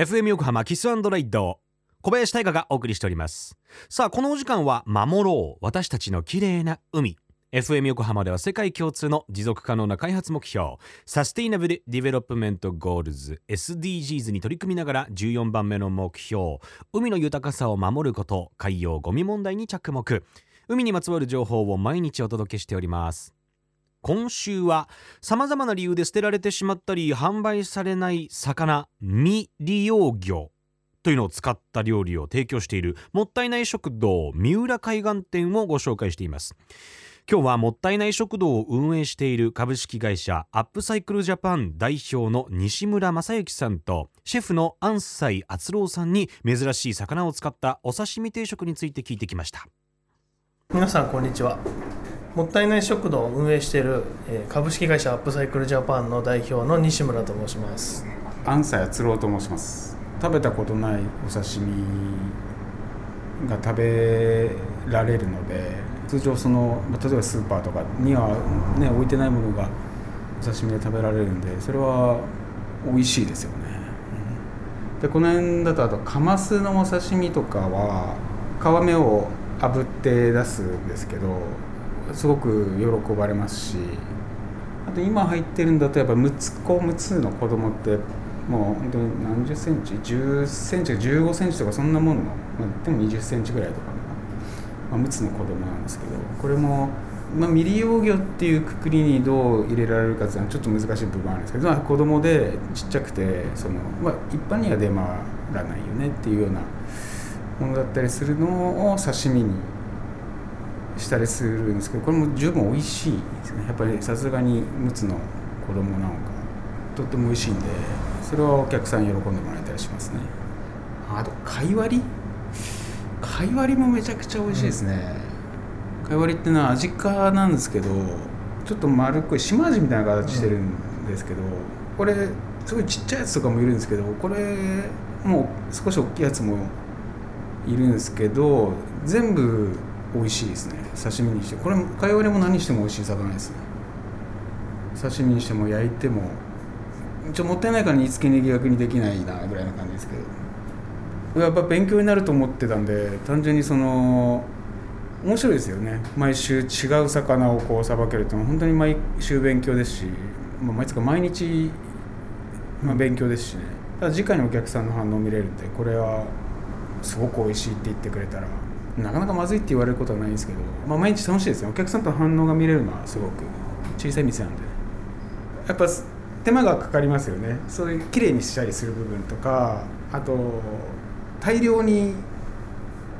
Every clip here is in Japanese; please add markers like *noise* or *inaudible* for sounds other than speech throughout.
FM 横浜 Kiss & Ride 小林大河がお送りしております。さあこのお時間は守ろう私たちの綺麗な海。FM 横浜では世界共通の持続可能な開発目標 Sustainable Development Goals SDGs に取り組みながら14番目の目標海の豊かさを守ること海洋ゴミ問題に着目。海にまつわる情報を毎日お届けしております。今週は様々な理由で捨てられてしまったり販売されない魚未利用魚というのを使った料理を提供しているもったいない食堂三浦海岸店をご紹介しています。今日はもったいない食堂を運営している株式会社アップサイクルジャパン代表の西村正幸さんとシェフの安西敦郎さんに珍しい魚を使ったお刺身定食について聞いてきました。皆さんこんにちは。もったいない食堂を運営している株式会社アップサイクルジャパンの代表の西村と申します。安西敦郎と申します。食べたことないお刺身が食べられるので通常その例えばスーパーとかには、ね、置いてないものがお刺身で食べられるんでそれは美味しいですよね、でこの辺だとあとカマスのお刺身とかは皮目を炙って出すんですけどすごく喜ばれますしあと今入ってるんだとやっぱ6つ子6つの子供ってもう本当に何十センチ10センチか15センチとかそんなもんの、まあ、でも20センチぐらいとかまあ、6つの子供なんですけどこれも、まあ、未利用魚っていうくくりにどう入れられるかっていうのはちょっと難しい部分あるんですけど、まあ、子供でちっちゃくてその、まあ、一般には出回らないよねっていうようなものだったりするのを刺身にしたりするんですけどこれも十分美味しいですね。やっぱりさすがに陸奥の子供なのかとっても美味しいんでそれはお客さん喜んでもらえたりしますね。あと貝割り？貝割りもめちゃくちゃ美味しいですね、うん、貝割りってのは味かなんですけどちょっと丸っこい島味みたいな形してるんですけど、うん、これすごいちっちゃいやつとかもいるんですけどこれもう少し大きいやつもいるんですけど全部美味しいですね。刺身にして。これ貝割りも何しても美味しい魚ですね。刺身にしても焼いてもちょもったいないから煮付けに逆にできないなぐらいな感じですけど。やっぱ勉強になると思ってたんで単純にその面白いですよね。毎週違う魚をこうさばけるってのは。本当に毎週勉強ですし、まあ、毎月毎日、まあ、勉強ですしね。ただ直にお客さんの反応見れるんでこれはすごく美味しいって言ってくれたらなかなかまずいって言われることはないんですけど、まあ、毎日楽しいですね。お客さんと反応が見れるのはすごく。小さい店なんで。やっぱ手間がかかりますよね。そういう綺麗にしたりする部分とかあと大量に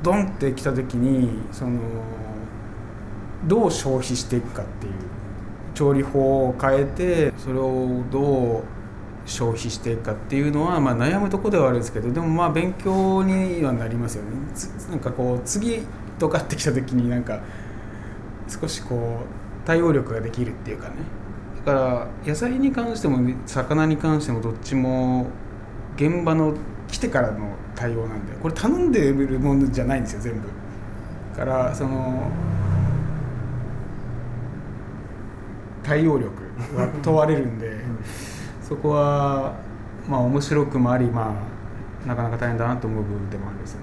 ドンってきた時にそのどう消費していくかっていう調理法を変えてそれをどう消費していくかっていうのは、まあ、悩むとこではあるんですけどでもまあ勉強にはなりますよね。なんかこう次とかってきた時になんか少しこう対応力ができるっていうかね。だから野菜に関しても魚に関してもどっちも現場の来てからの対応なんでこれ頼んでるものじゃないんですよ全部。だからその対応力が問われるんで、そこはまあ面白くもありまあなかなか大変だなと思う部分でもあるんですね。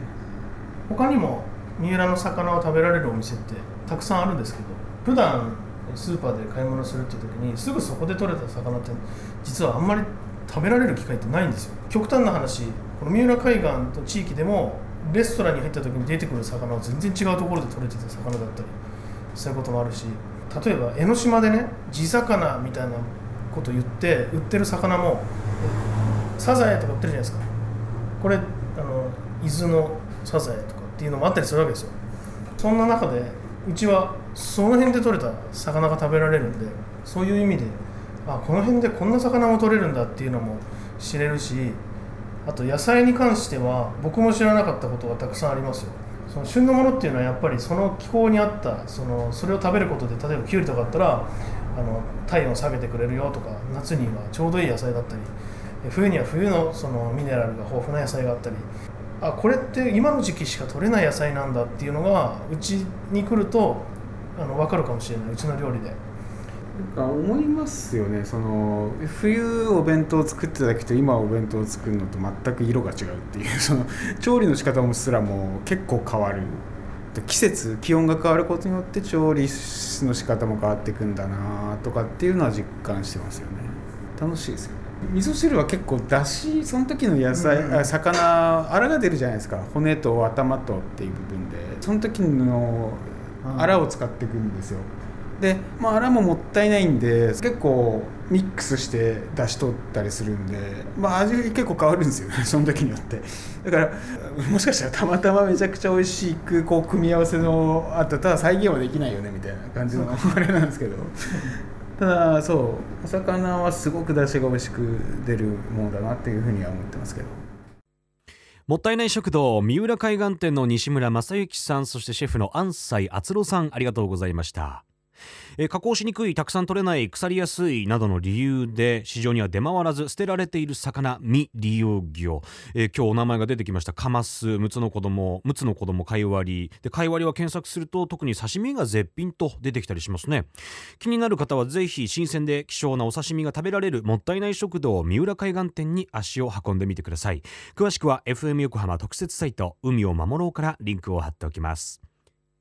他にも三浦の魚を食べられるお店ってたくさんあるんですけど普段スーパーで買い物するって時にすぐそこで取れた魚って実はあんまり食べられる機会ってないんですよ。極端な話この三浦海岸と地域でもレストランに入った時に出てくる魚は全然違うところで取れてた魚だったりそういうこともあるし例えば江ノ島でね地魚みたいなこと言って売ってる魚もサザエとか売ってるじゃないですか。これあの伊豆のサザエとかっていうのもあったりするわけですよ。そんな中でうちはその辺で取れた魚が食べられるんでそういう意味であこの辺でこんな魚も取れるんだっていうのも知れるしあと野菜に関しては僕も知らなかったことがたくさんありますよ。その旬のものっていうのはやっぱりその気候に合ったそのそれを食べることで例えばきゅうりとかあったらあの体温を下げてくれるよとか夏にはちょうどいい野菜だったり冬には冬のそのミネラルが豊富な野菜があったりあこれって今の時期しか取れない野菜なんだっていうのがうちに来るとあの分かるかもしれない。うちの料理で。思いますよね。その冬お弁当を作ってた時と今お弁当を作るのと全く色が違うっていう。その調理の仕方もすらも結構変わる。季節気温が変わることによって調理の仕方も変わっていくんだなとかっていうのは実感してますよね。楽しいですよ味噌汁は結構だしその時の野菜、うん、魚あらが出るじゃないですか。骨と頭とっていう部分で。その時のあらを使っていくんですよで、まあ、あらももったいないんで結構ミックスして出し取ったりするんで、まあ、味結構変わるんですよね *laughs* その時によって。だからもしかしたらたまたまめちゃくちゃ美味しくこう組み合わせのあったただ再現はできないよねみたいな感じのあれなんですけど。*laughs* ただそうお魚はすごく出汁が美味しく出るものだなっていうふうには思ってますけど。もったいない食堂三浦海岸店の西村正幸さんそしてシェフの安西敦郎さんありがとうございましたえ加工しにくいたくさん取れない腐りやすいなどの理由で市場には出回らず捨てられている魚未利用魚、え今日お名前が出てきました。カマスムツの子供ムツの子供貝割りで貝割りは検索すると特に刺身が絶品と出てきたりしますね。気になる方はぜひ新鮮で希少なお刺身が食べられるもったいない食堂三浦海岸店に足を運んでみてください。詳しくは FM 横浜特設サイト海を守ろうからリンクを貼っておきます。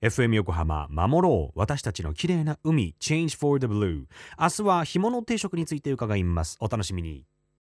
FM 横浜守ろう。私たちの綺麗な海。Change for the Blue 明日は干物定食について伺います。お楽しみに。